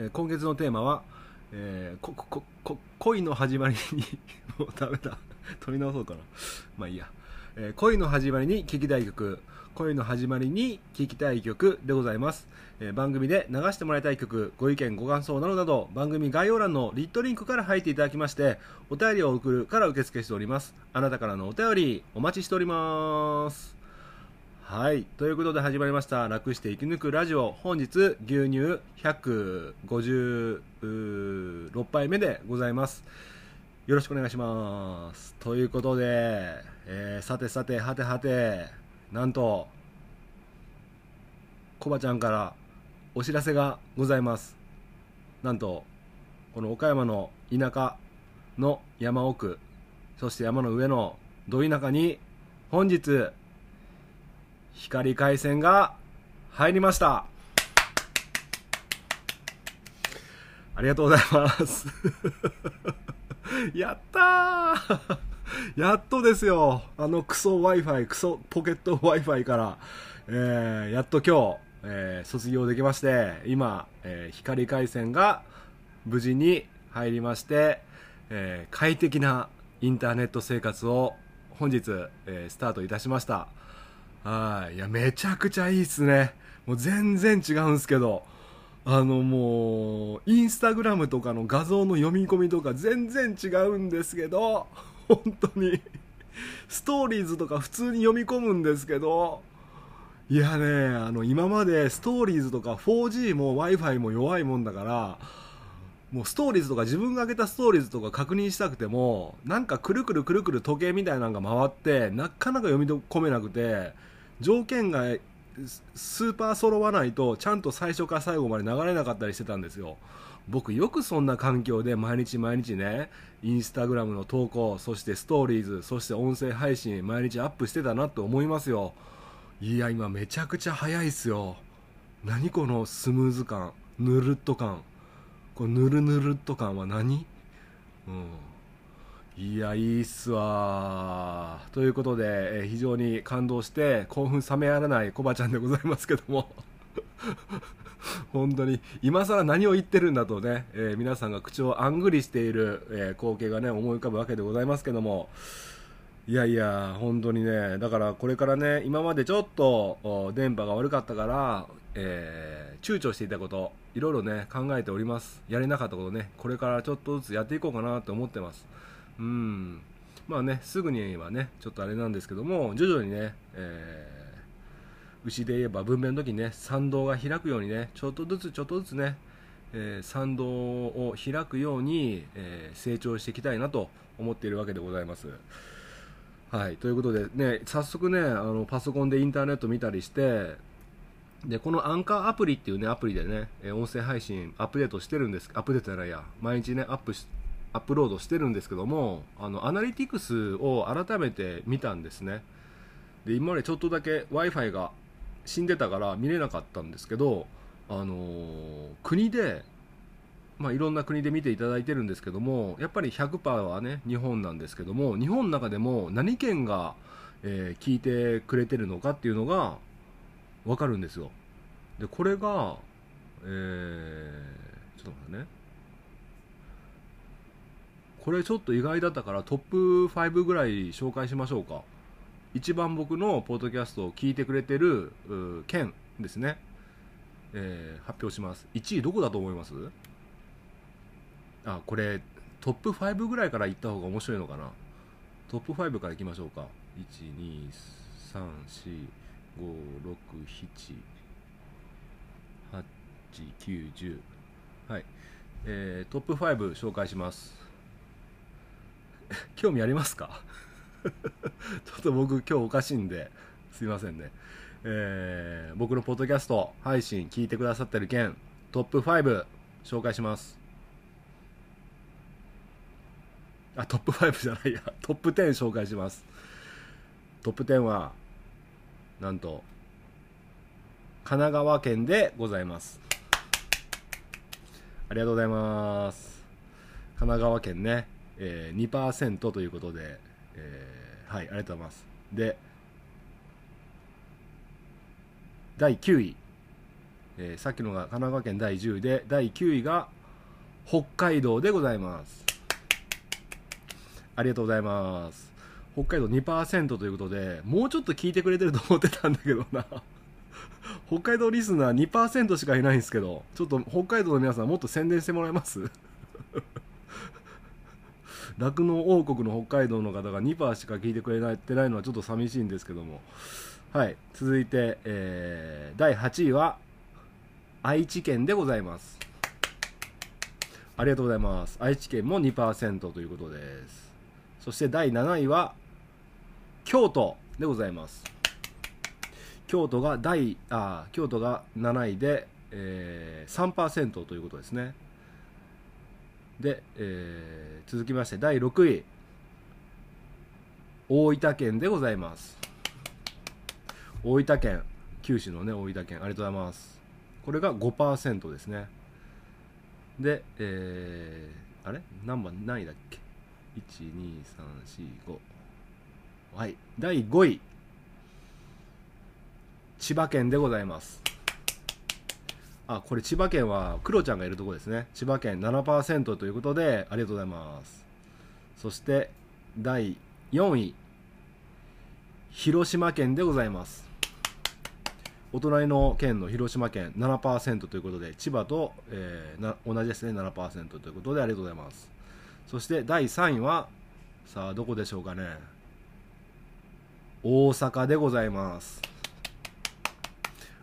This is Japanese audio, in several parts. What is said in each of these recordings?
えー、今月のテーマは、えー、ここ恋の始まりにもうダメだ。取り直そうかな。まあいいや、えー、恋の始まりに聴きたい曲。恋の始まりに聴きたい曲でございます、えー、番組で流してもらいたい曲ご意見ご感想などなど番組概要欄のリットリンクから入っていただきましてお便りを送るから受付しております。あなたからのお便りお待ちしております。はい。ということで始まりました。楽して生き抜くラジオ。本日、牛乳156杯目でございます。よろしくお願いします。ということで、えー、さてさて、はてはて、なんと、コバちゃんからお知らせがございます。なんと、この岡山の田舎の山奥、そして山の上のど田舎に、本日、光回線が入りました。ありがとうございます。やったー。やっとですよ。あのクソ Wi-Fi クソポケット Wi-Fi から、えー、やっと今日、えー、卒業できまして今、えー、光回線が無事に入りまして、えー、快適なインターネット生活を本日、えー、スタートいたしました。はい。いや、めちゃくちゃいいっすね。もう全然違うんすけど。あのもう、インスタグラムとかの画像の読み込みとか全然違うんですけど、本当に、ストーリーズとか普通に読み込むんですけど、いやね、あの、今までストーリーズとか 4G も Wi-Fi も弱いもんだから、もうストーリーズとか自分が上げたストーリーズとか確認したくても、なんかくるくるくるくる時計みたいなのが回って、なかなか読み込めなくて、条件がスーパー揃わないとちゃんと最初から最後まで流れなかったりしてたんですよ。僕よくそんな環境で毎日毎日ねインスタグラムの投稿そしてストーリーズそして音声配信毎日アップしてたなって思いますよ。いや今めちゃくちゃ早いっすよ。何このスムーズ感ぬるっと感。このぬるぬるっと感は何？うん。いや、いいっすわ。ということで、え、非常に感動して興奮冷めやらないコバちゃんでございますけども。本当に今更何を言ってるんだとね、えー、皆さんが口をあんぐりしている、えー、光景がね思い浮かぶわけでございますけども。いやいや本当にねだからこれからね今までちょっと電波が悪かったから、えー、躊躇していたこといろいろね考えております。やれなかったことねこれからちょっとずつやっていこうかなと思ってます。うん。まあねすぐにはねちょっとあれなんですけども徐々にね、えー、牛で言えば分娩の時にね参道が開くようにねちょっとずつちょっとずつね、えー、参道を開くように、えー、成長していきたいなと思っているわけでございます。はい、ということでね早速ねあのパソコンでインターネット見たりしてでこのアンカーアプリっていうねアプリでね音声配信アップデートしてるんです。アップデートじゃないや。毎日ねアップしアップロードしてるんですけどもあのアナリティクスを改めて見たんですね。で今までちょっとだけ w i f i が死んでたから見れなかったんですけど、あのー、国で、まあ、いろんな国で見ていただいてるんですけどもやっぱり100%はね日本なんですけども日本の中でも何県が、えー、聞いてくれてるのかっていうのが分かるんですよ。でこれがえー、ちょっと待ってね。これちょっと意外だったからトップ5ぐらい紹介しましょうか。一番僕のポッドキャストを聞いてくれてる県ですね、えー、発表します。1位どこだと思います？あこれトップ5ぐらいから行った方が面白いのかな？トップ5からいきましょうか。12345678910はい、えー、トップ5紹介します。興味ありますか？ちょっと僕今日おかしいんですいませんね。えー、僕のポッドキャスト配信聞いてくださってる件トップ5紹紹介します。あトップ5じゃないや。トップ10紹介します。トップ10はなんと神奈川県でございます。ありがとうございます。神奈川県ね、えー、2%ということで、えー、はいありがとうございます。で第9位、えー、さっきのが神奈川県第10位で第9位が北海道でございます。ありがとうございます。北海道2%ということでもうちょっと聞いてくれてると思ってたんだけどな。北海道リスナー2%しかいないんですけどちょっと北海道の皆さんもっと宣伝してもらえます？酪農王国の北海道の方が2%しか聞いてくれてないのはちょっと寂しいんですけども。はい。続いて、えー、第8位は愛知県でございます。ありがとうございます。愛知県も2%ということです。そして第7位は京都でございます。京都が第あ京都が7位で、えー、3%ということですね。で、えー、続きまして第6位。大分県でございます。大分県九州のね大分県ありがとうございます。これが5%ですね。で、えー、あれ？何番？何位だっけ？12345はい。第5位。千葉県でございます。あこれ千葉県はクロちゃんがいるところですね。千葉県7%ということでありがとうございます。そして第4位広島県でございます。お隣の県の広島県7%ということで千葉と、えー、な同じですね7%ということでありがとうございます。そして第3位はさあどこでしょうかね。大阪でございます。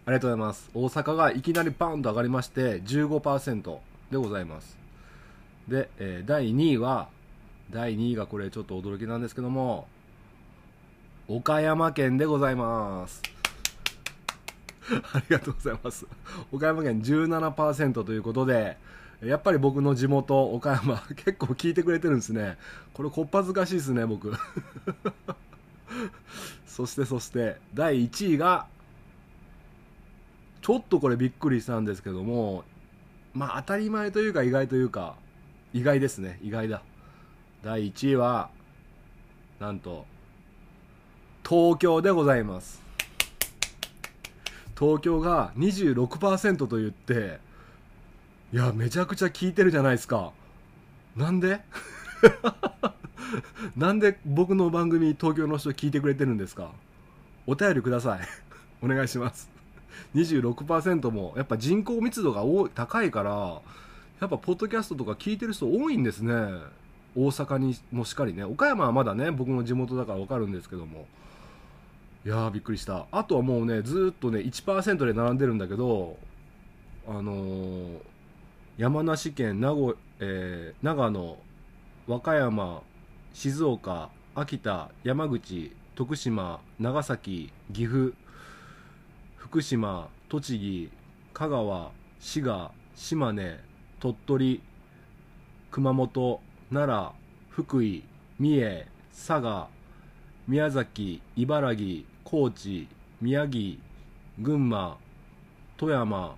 ありがとうございます。大阪がいきなりバーンと上がりまして15%でございます。で、えー、第2位は第2位がこれちょっと驚きなんですけども岡山県でございます。ありがとうございます。岡山県17%ということでやっぱり僕の地元岡山 結構聞いてくれてるんですね。これこっぱずかしいですね僕。そしてそして第1位がちょっとこれびっくりしたんですけどもまあ当たり前というか意外というか意外ですね。意外だ。第1位はなんと東京でございます。東京が26%と言っていやめちゃくちゃ聞いてるじゃないですか。なんで？なんで僕の番組東京の人聞いてくれてるんですか？お便りください。お願いします。26%もやっぱ人口密度が多い高いからやっぱポッドキャストとか聞いてる人多いんですね。大阪にもしっかりね。岡山はまだね僕の地元だから分かるんですけども。いやーびっくりした。あとはもうねずっとね1%で並んでるんだけどあのー、山梨県名古、えー、長野和歌山静岡秋田山口徳島長崎岐阜福島栃木香川滋賀島根鳥取熊本奈良福井三重佐賀宮崎茨城高知宮城群馬富山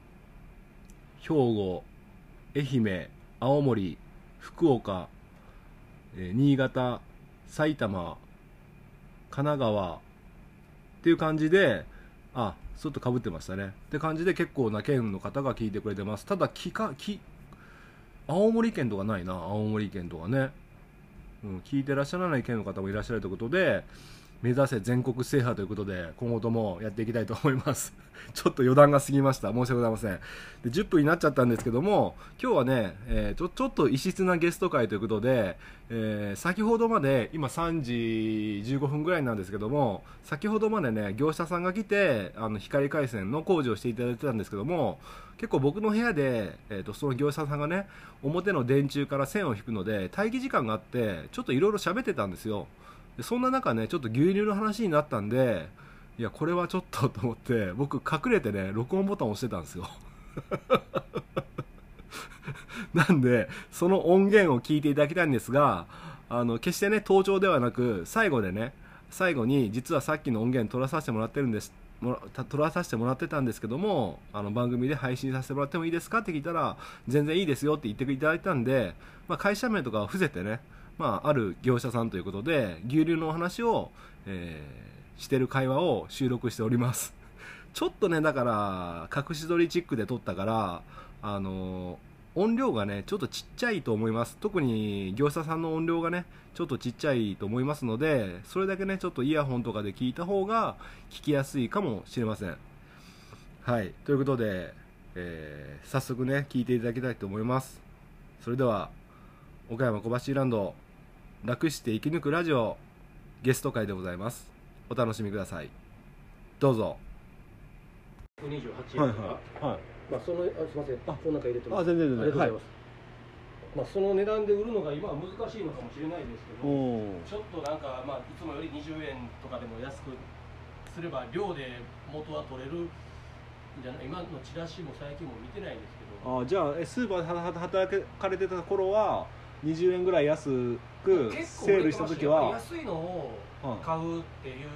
兵庫愛媛青森福岡新潟埼玉神奈川っていう感じであちょっとかぶってましたね。って感じで結構な県の方が聞いてくれてます。ただ聞か聞青森県とかないな。青森県とかね、うん、聞いてらっしゃらない県の方もいらっしゃるということで目指せ全国制覇ということで今後ともやっていきたいと思います。ちょっと余談が過ぎました。申し訳ございません。で10分になっちゃったんですけども今日はね、えー、ちょちょっと異質なゲスト会ということで、えー、先ほどまで今3時15分ぐらいなんですけども先ほどまでね業者さんが来てあの光回線の工事をしていただいてたんですけども結構僕の部屋で、えーと、その業者さんがね表の電柱から線を引くので待機時間があってちょっといろいろ喋ってたんですよ。でそんな中ねちょっと牛乳の話になったんでいやこれはちょっとと思って僕隠れてね録音ボタン押してたんですよ。なんでその音源を聞いていただきたいんですがあの決してね登場ではなく最後でね最後に実はさっきの音源取らさせてもらってるんですもら取らさせてもらってたんですけどもあの番組で配信させてもらってもいいですか？って聞いたら全然いいですよって言っていただいたんで、まあ、会社名とかを伏せてね、まあ、ある業者さんということで牛乳のお話を、えーしてる会話を収録しております。ちょっとねだから隠し撮りチックで撮ったからあの音量がねちょっとちっちゃいと思います。特に業者さんの音量がねちょっとちっちゃいと思いますのでそれだけねちょっとイヤホンとかで聞いた方が聞きやすいかもしれません。はい。ということで、えー早速ね聞いていただきたいと思います。それでは岡山小橋ランド。楽して生き抜くラジオゲスト会でございます。お楽しみください。どうぞ。28円とか、はいまあそのあすみません。あ。この中入れてます。あ全然全然。ありがとうございます、まあその値段で売るのが今は難しいのかもしれないですけどおちょっとなんかまあいつもより20円とかでも安くすれば量で元は取れるんじゃない今のチラシも最近も見てないですけど。あじゃあえスーパーではは働かれてた頃は20円ぐらい安くセールした時は安いのをはい買うっていう、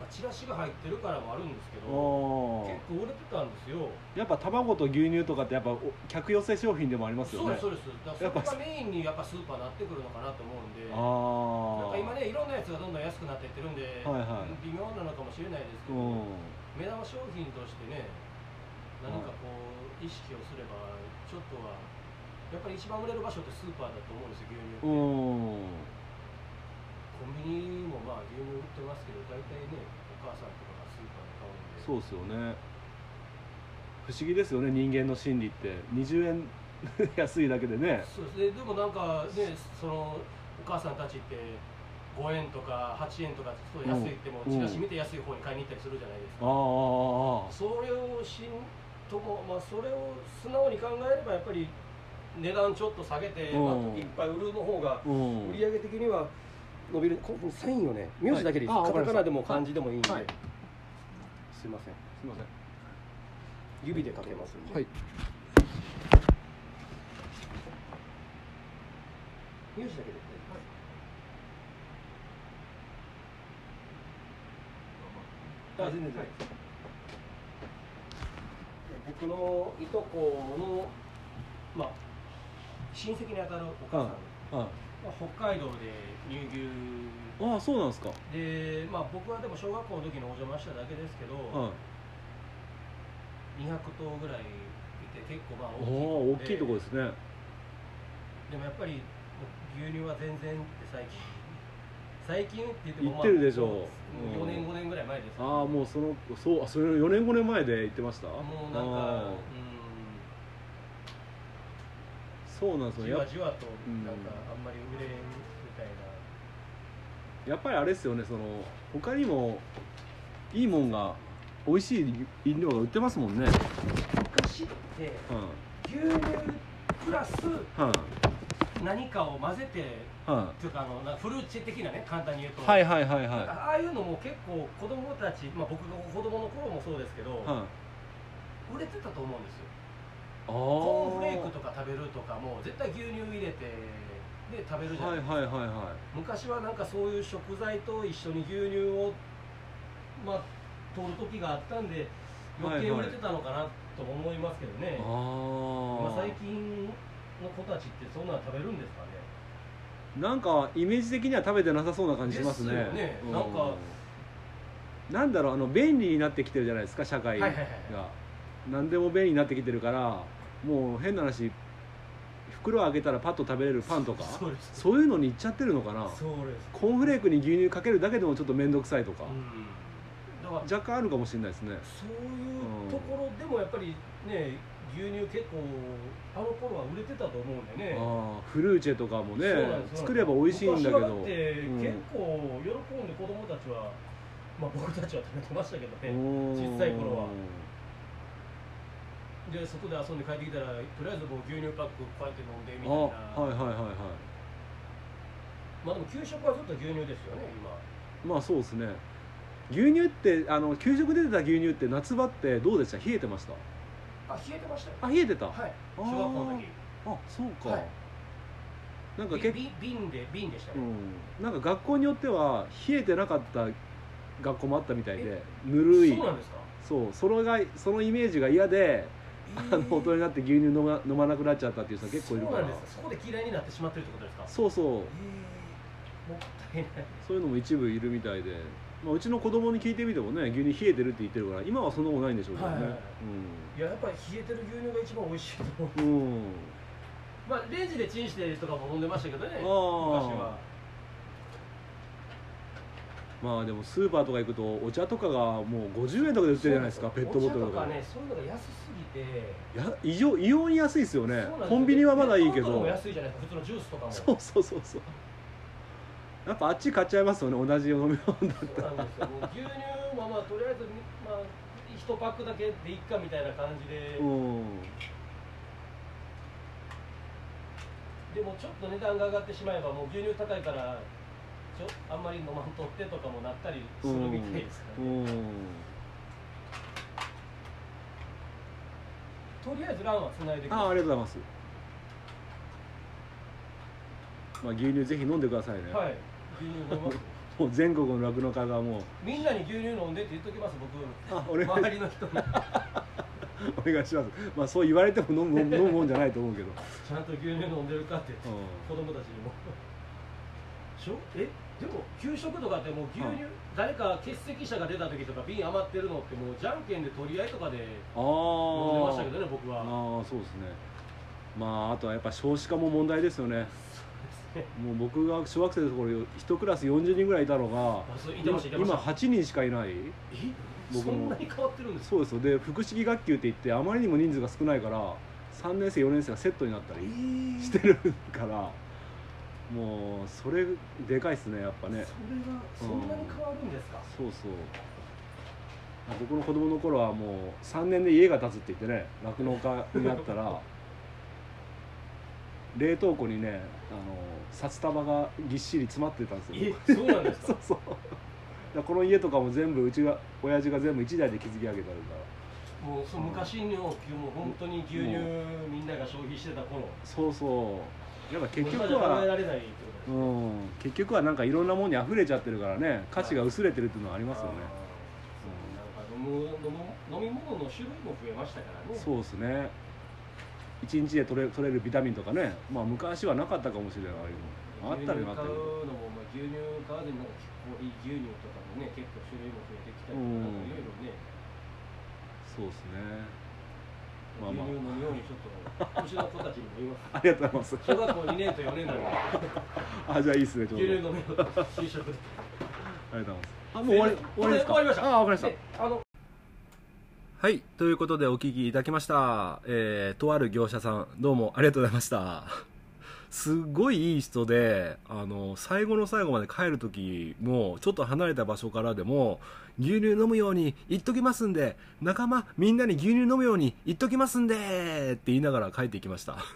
まあ、チラシが入ってるからもあるんですけどお結構売れてたんですよ。やっぱ卵と牛乳とかってやっぱお客寄せ商品でもありますよね。そうですそうです。だからそれがメインにやっぱスーパーなってくるのかなと思うんでなんか今ねいろんなやつがどんどん安くなっていってるんで、はいはい。微妙なのかもしれないですけど、うん。目玉商品としてね何かこう意識をすればちょっとはやっぱり一番売れる場所ってスーパーだと思うんですよ牛乳って、うん。コンビニもまあ牛乳売ってますけど大体ねお母さんとかがスーパーで買うんで。そうっすよね。不思議ですよね人間の心理って。20円 安いだけでね。そうです。ねでもなんかねそのお母さんたちって5円とか8円とかちょっと安いってもうん。チラシ見て安い方に買いに行ったりするじゃないですか、それをしんとも、まあ、それを素直に考えればやっぱり値段ちょっと下げて、うん。まあ、いっぱい売るの方がうん。売上的には伸びるこのサインをね名字だけでいいです、はい。カタカナでも漢字でもいいんで、はい。すいません。すいません。指で書けますんで、はい。名字だけで、あ全然全然。僕のいとこのまあ親戚にあたるお母さん、はいまあ、北海道で乳牛。ああそうなんですか。で、まあ、僕はでも小学校の時にお邪魔しただけですけど、はい200頭ぐらいいて結構まあ大大きいきいとこですね。でもやっぱり牛乳は全然って最近。最近って言っても、言ってるでしょう。4年5年ぐらい前ですああもうそのそうあそれ4年5年前で言ってました？もうなんあかーそうなんですうんじよやわじわとうんなんかあんまり売れんみたいな、やっぱりあれですよねその他にもいいもんが美味しい飲料が売ってますもんね。昔ってはい牛乳プラスはい何かを混ぜてはというかあのなフルーチェ的なね簡単に言うと、いはいはいはいはかああいうのも結構子供たち、まあ、僕が子供の頃もそうですけど、いはい売れてたと思うんですよ。あコーンフレークとか食べるとかも絶対牛乳入れてで食べるじゃはないいですか、はいはいは昔はなんかそういう食材と一緒に牛乳をまあ取る時があったんで余計売れてたのかなとも思いますけどね、いあまあ、あ最近の子たちってそんなの食べるんですかね。なんかイメージ的には食べてなさそうな感じしますね。ですよね。うなんかなんだろうあの便利になってきてるじゃないですか社会が、はいはいはい何でも便利になってきてるからもう変な話袋開けたらパッと食べれるパンとかそうです。そういうのにいっちゃってるのかな。そうです。コーンフレークに牛乳かけるだけでもちょっと面倒くさいとか、うん。だから若干あるかもしれないですね。そういうところでもやっぱりね牛乳結構あの頃は売れてたと思うんでね。ああフルーチェとかもね作れば美味しいんだけど。昔はってうん結構喜んで子供たちは、まあ僕たちは食べてましたけどね。小さい頃はで外で遊んで帰ってきたらとりあえずもう牛乳パックこうやって飲んでみたいな。あはいはいはいはい。まあでも給食はずっと牛乳ですよね今。まあそうですね。牛乳ってあの給食出てた牛乳って夏場ってどうでした？冷えてました？あ冷えてましたよ。あ冷えてた、はい。小学校の時。あそうか、はい。なんか結構び瓶で瓶でしたね、うん、なんか学校によっては冷えてなかった学校もあったみたいでぬるい。そうなんですか？そうそれがそのイメージが嫌で、あの大人になって牛乳飲ま飲まなくなっちゃったっていう人は結構いるから。そうなんですかそこで嫌いになってしまってるってことですか？そうそう。えー。もったいない。そういうのも一部いるみたいで、まあ、うちの子供に聞いてみてもね牛乳冷えてるって言ってるから今はそんなことないんでしょうけどね、はいはいはい。いややっぱり冷えてる牛乳が一番美味しいと思う。うん、うん、まあレンジでチンしてとかも飲んでましたけどね昔はまあでもスーパーとか行くとお茶とかがもう50円とかで売ってるじゃないですかペットボトルととかかねそういうのが安すぎて。や異常異様に安いですよね。コンビニはまだいいけど。も安いじゃないですか普通のジュースとかも。そうそうそうそう。やっぱあっち買っちゃいますよね同じ飲み物だそうなんですよもう牛乳はまあとりあえずまあ1パックだけでいっかみたいな感じで、うん。でもちょっと値段が上がってしまえばもう牛乳高いからあんまり飲まんとってとかもなったりするみたいですから、ね。うん。とりあえずランはつないでくあありがとうございます。まあ牛乳ぜひ飲んでくださいね、はい。牛乳飲みます。もう全国の酪農家がもう。みんなに牛乳飲んでって言っときます僕。あ俺。周りの人に。お願いします。まあそう言われても飲む 飲むもんじゃないと思うけど、ちゃんと牛乳飲んでるかってう子供たちにも。しょ？え？でも給食とかってもう牛乳、は誰か欠席者が出た時とか瓶余ってるのってもうじゃんけんで取り合いとかで飲んであましたけどね僕は。ああそうですね。まああとはやっぱ少子化も問題ですよね。もう僕が小学生の頃一クラス40人ぐらいいたのが今8人しかいない。え？僕も。そんなに変わってるんですか？そうですよ。で複式学級って言ってあまりにも人数が少ないから3年生4年生がセットになったりー。してるからもうそれでかいっすねやっぱね。それがそんなに変わるんですか、そうそう。僕の子供の頃はもう3年で家が建つって言ってね酪農家になったら 冷凍庫にねあの札束がぎっしり詰まってたんですよ。えそうなんです そかうそう。だからこの家とかも全部うちが親父が全部1台で築き上げてあるから。もうその昔のもう本当に牛乳みんなが消費してた頃。そうそうやっぱ結局はうん結局はなんかいろんなものに溢れちゃってるからね価値が薄れてるっていうのはありますよね、あーそうなんか飲む飲む飲み物の種類も増えましたからね。そうですね。一日で取れ取れるビタミンとかねまあ昔はなかったかもしれないあったらよかったけ牛乳買どうのも、まあ、牛乳買わずになんかコーヒー牛乳とかもね結構種類も増えてきたりとかいろいろね。そうですねまあ牛まあ。乳飲むようにちょっとうちの子たちにも言います。ありがとうございます。小学校2年と4年なので。あじゃあいいっすねちょう牛ど。乳飲就職でありがとうございますあもう終わり終わりですか？終わりました。あわかりました。であのはい。ということでお聞きいただきました。えー、とある業者さん、どうもありがとうございました。すごいいい人で、あの、最後の最後まで帰る時も、ちょっと離れた場所からでも、牛乳飲むように言っときますんで、仲間みんなに牛乳飲むように言っときますんでって言いながら帰っていきました。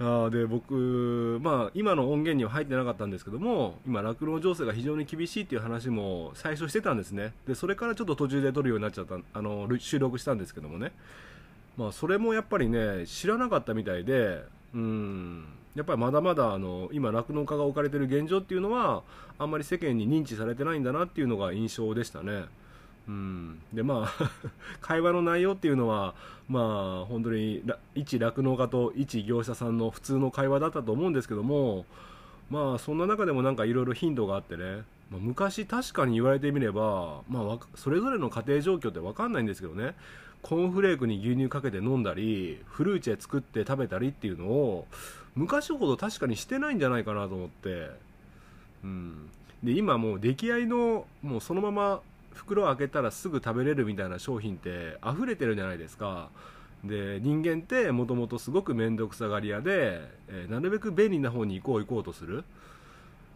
あで僕、まあ、今の音源には入ってなかったんですけども今酪農情勢が非常に厳しいっていう話も最初してたんですねでそれからちょっと途中で撮るようになっちゃったあの収録したんですけどもね、まあ、それもやっぱりね知らなかったみたいでうんやっぱりまだまだあの今酪農家が置かれてる現状っていうのはあんまり世間に認知されてないんだなっていうのが印象でしたね。うん、でまあ 会話の内容っていうのはまあ本当に一酪農家と一業者さんの普通の会話だったと思うんですけどもまあそんな中でもなんかいろいろ頻度があってね、まあ、昔確かに言われてみれば、まあ、それぞれの家庭状況って分かんないんですけどね。コーンフレークに牛乳かけて飲んだりフルーチェ作って食べたりっていうのを昔ほど確かにしてないんじゃないかなと思って、うん、で今もう出来合いのもうそのまま袋を開けたらすぐ食べれるみたいな商品って溢れてるじゃないですか。で人間ってもともとすごく面倒くさがり屋で、えーなるべく便利な方に行こう行こうとする。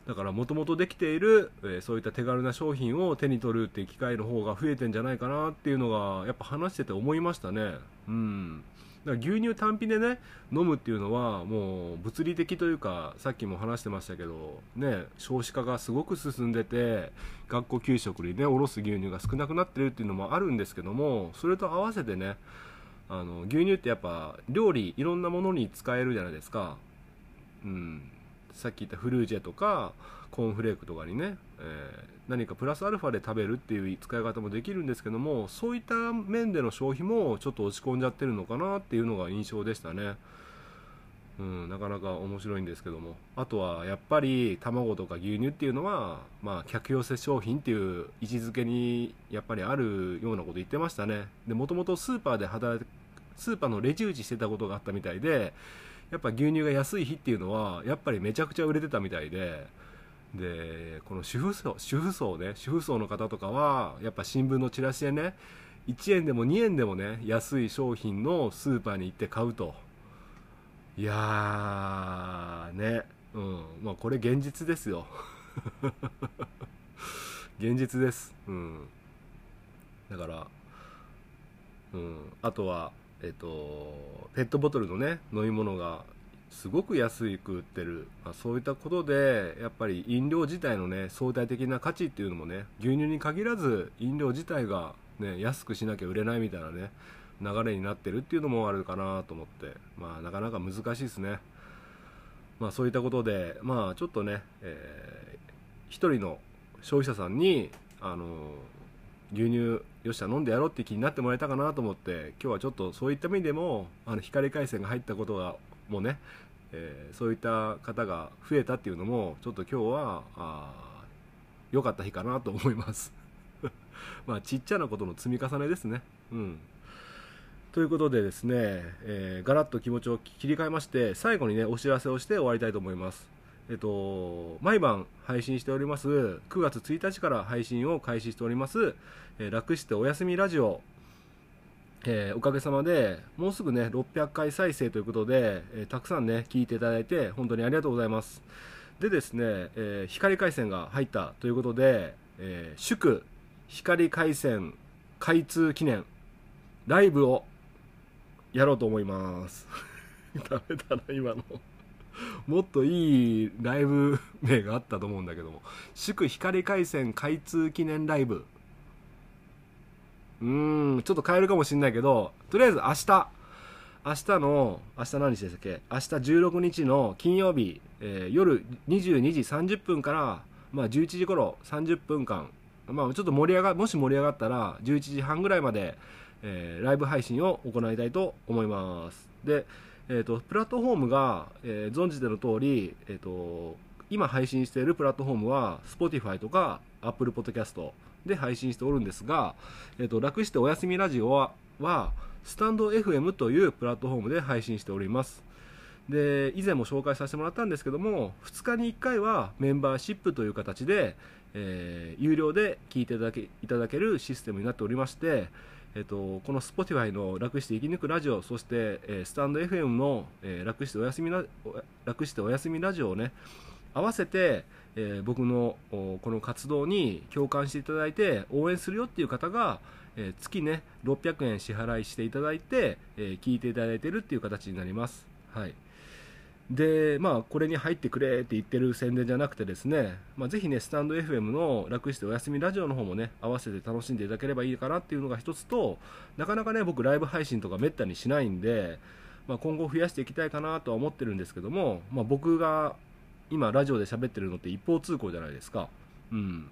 だからもともとできている、えーそういった手軽な商品を手に取るっていう機会の方が増えてんじゃないかなっていうのがやっぱ話してて思いましたね。うん。だから牛乳単品でね飲むっていうのはもう物理的というかさっきも話してましたけどね少子化がすごく進んでて学校給食にねおろす牛乳が少なくなってるっていうのもあるんですけどもそれと合わせてねあの牛乳ってやっぱ料理いろんなものに使えるじゃないですか。うん。さっき言ったフルージェとかコーンフレークとかにね、えー、何かプラスアルファで食べるっていう使い方もできるんですけどもそういった面での消費もちょっと落ち込んじゃってるのかなっていうのが印象でしたね。うん、なかなか面白いんですけどもあとはやっぱり卵とか牛乳っていうのは、まあ、客寄せ商品っていう位置づけにやっぱりあるようなこと言ってましたねでもともとスーパーで働スーパーのレジ打ちしてたことがあったみたいでやっぱ牛乳が安い日っていうのはやっぱりめちゃくちゃ売れてたみたいででこの主婦層主婦層ね主婦層の方とかはやっぱ新聞のチラシでね1円でも2円でもね安い商品のスーパーに行って買うと。いやーね。うん。まあこれ現実ですよ。現実です。うん。だからうん。あとはえっとペットボトルのね飲み物がすごく安く売ってる、まあ、そういったことでやっぱり飲料自体のね相対的な価値っていうのもね牛乳に限らず飲料自体が、ね、安くしなきゃ売れないみたいなね流れになってるっていうのもあるかなと思って。まあなかなか難しいですね。まあそういったことでまあちょっとね、えー、一人の消費者さんにあの牛乳よっしゃ飲んでやろうって気になってもらえたかなと思って今日はちょっとそういった意味でもあの光回線が入ったことがもうね、えー、そういった方が増えたっていうのもちょっと今日は良かった日かなと思います。まあちっちゃなことの積み重ねですね。うん。ということでですね、えー、ガラッと気持ちを切り替えまして最後にねお知らせをして終わりたいと思います。えっと、毎晩配信しております。9月1日から配信を開始しております、えー、楽しておやすみラジオ。えー、おかげさまでもうすぐね600回再生ということで、えー、たくさんね聞いていただいて本当にありがとうございます。でですね、え、光回線が入ったということで、え祝光回線開通記念ライブをやろうと思います。ダメだな今の。もっといいライブ名があったと思うんだけども。祝光回線開通記念ライブ。うーん、ちょっと変えるかもしんないけど、とりあえず明日、明日の、明日何日でしたっけ？明日16日の金曜日、えー、夜22時30分から、まあ11時頃30分間、まあちょっと盛り上が、もし盛り上がったら11時半ぐらいまで、えー、ライブ配信を行いたいと思います。で、え、ー、と、プラットフォームが、えー、存じての通り、えっ、と、今配信しているプラットフォームは Spotify とか Apple Podcast で配信しておるんですが、えっ、と、楽しておやすみラジオは、は、スタンド FM というプラットフォームで配信しております。で、以前も紹介させてもらったんですけども、2日に1回はメンバーシップという形で、えー、有料で聞いていただけいただけるシステムになっておりまして、えっと、この Spotify の楽して生き抜くラジオ、そして、えー、スタンド FM の、えー、楽しておやすみ楽しておやすみラジオをね、合わせて、えー、僕のこの活動に共感していただいて応援するよっていう方が、えー、月ね600円支払いしていただいて、えー、聞いていただいてるっていう形になります。はいでまあこれに入ってくれって言ってる宣伝じゃなくてですね、まあ、ぜひねスタンド FM の楽しておやすみラジオの方もね合わせて楽しんでいただければいいかなっていうのが一つとなかなかね僕ライブ配信とかめったにしないんで、まあ、今後増やしていきたいかなとは思ってるんですけども、まあ、僕が今ラジオで喋ってるのって一方通行じゃないですか。うん。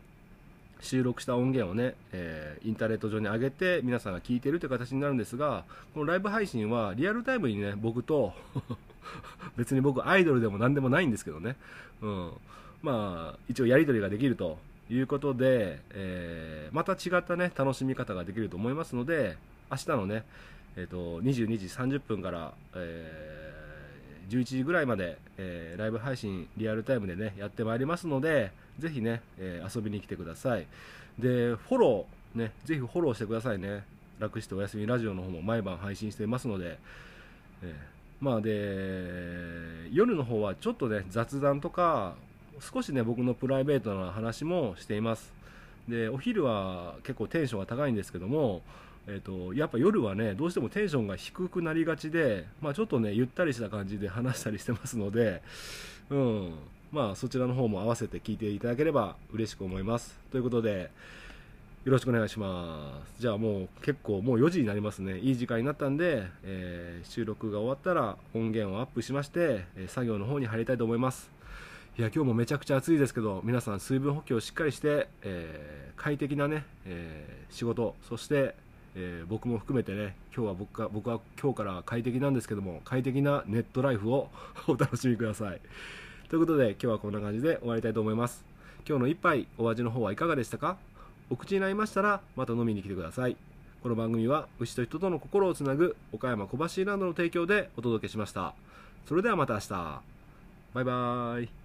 収録した音源をね、えー、インターネット上に上げて皆さんが聞いてるという形になるんですが、このライブ配信はリアルタイムにね、僕と 別に僕アイドルでも何でもないんですけどね、うん。まあ、一応やり取りができるということで、えー、また違ったね、楽しみ方ができると思いますので、明日のね、え、ー、と、22時30分から、えー11時ぐらいまで、えー、ライブ配信リアルタイムでねやってまいりますのでぜひね、え、遊びに来てください。でフォローねぜひフォローしてくださいね。楽しておやすみラジオの方も毎晩配信していますので、えー、まあで夜の方はちょっとね雑談とか少しね僕のプライベートな話もしています。でお昼は結構テンションが高いんですけどもえーと、やっぱ夜はねどうしてもテンションが低くなりがちで、まあ、ちょっとねゆったりした感じで話したりしてますので、うん。まあ、そちらの方も合わせて聞いていただければ嬉しく思います。ということでよろしくお願いします。じゃあもう結構もう4時になりますね。いい時間になったんで、えー、収録が終わったら音源をアップしまして、え作業の方に入りたいと思います。いや今日もめちゃくちゃ暑いですけど皆さん水分補給をしっかりして、えー、快適なね、えー、仕事そしてえ、僕も含めてね今日は僕が僕は今日から快適なんですけども快適なネットライフを お楽しみください。ということで今日はこんな感じで終わりたいと思います。今日の一杯お味の方はいかがでしたか？お口になりましたらまた飲みに来てください。この番組は牛と人との心をつなぐ岡山小橋ランドの提供でお届けしました。それではまた明日。バイバーイ。